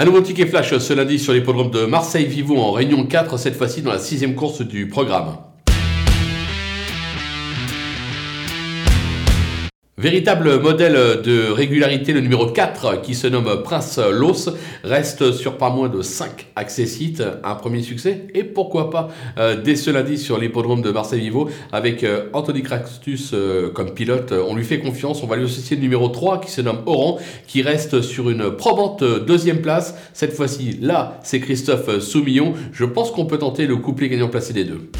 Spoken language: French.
Un nouveau ticket flash ce lundi sur l'hippodrome de Marseille-Vivo en Réunion 4, cette fois-ci dans la sixième course du programme. Véritable modèle de régularité, le numéro 4 qui se nomme Prince Los reste sur pas moins de 5 accessites, un premier succès et pourquoi pas euh, dès ce lundi sur l'hippodrome de Marseille-Vivo avec euh, Anthony Crastus euh, comme pilote. On lui fait confiance, on va lui associer le numéro 3 qui se nomme Oran qui reste sur une probante deuxième place. Cette fois-ci, là, c'est Christophe Soumillon. Je pense qu'on peut tenter le couplet gagnant placé des deux.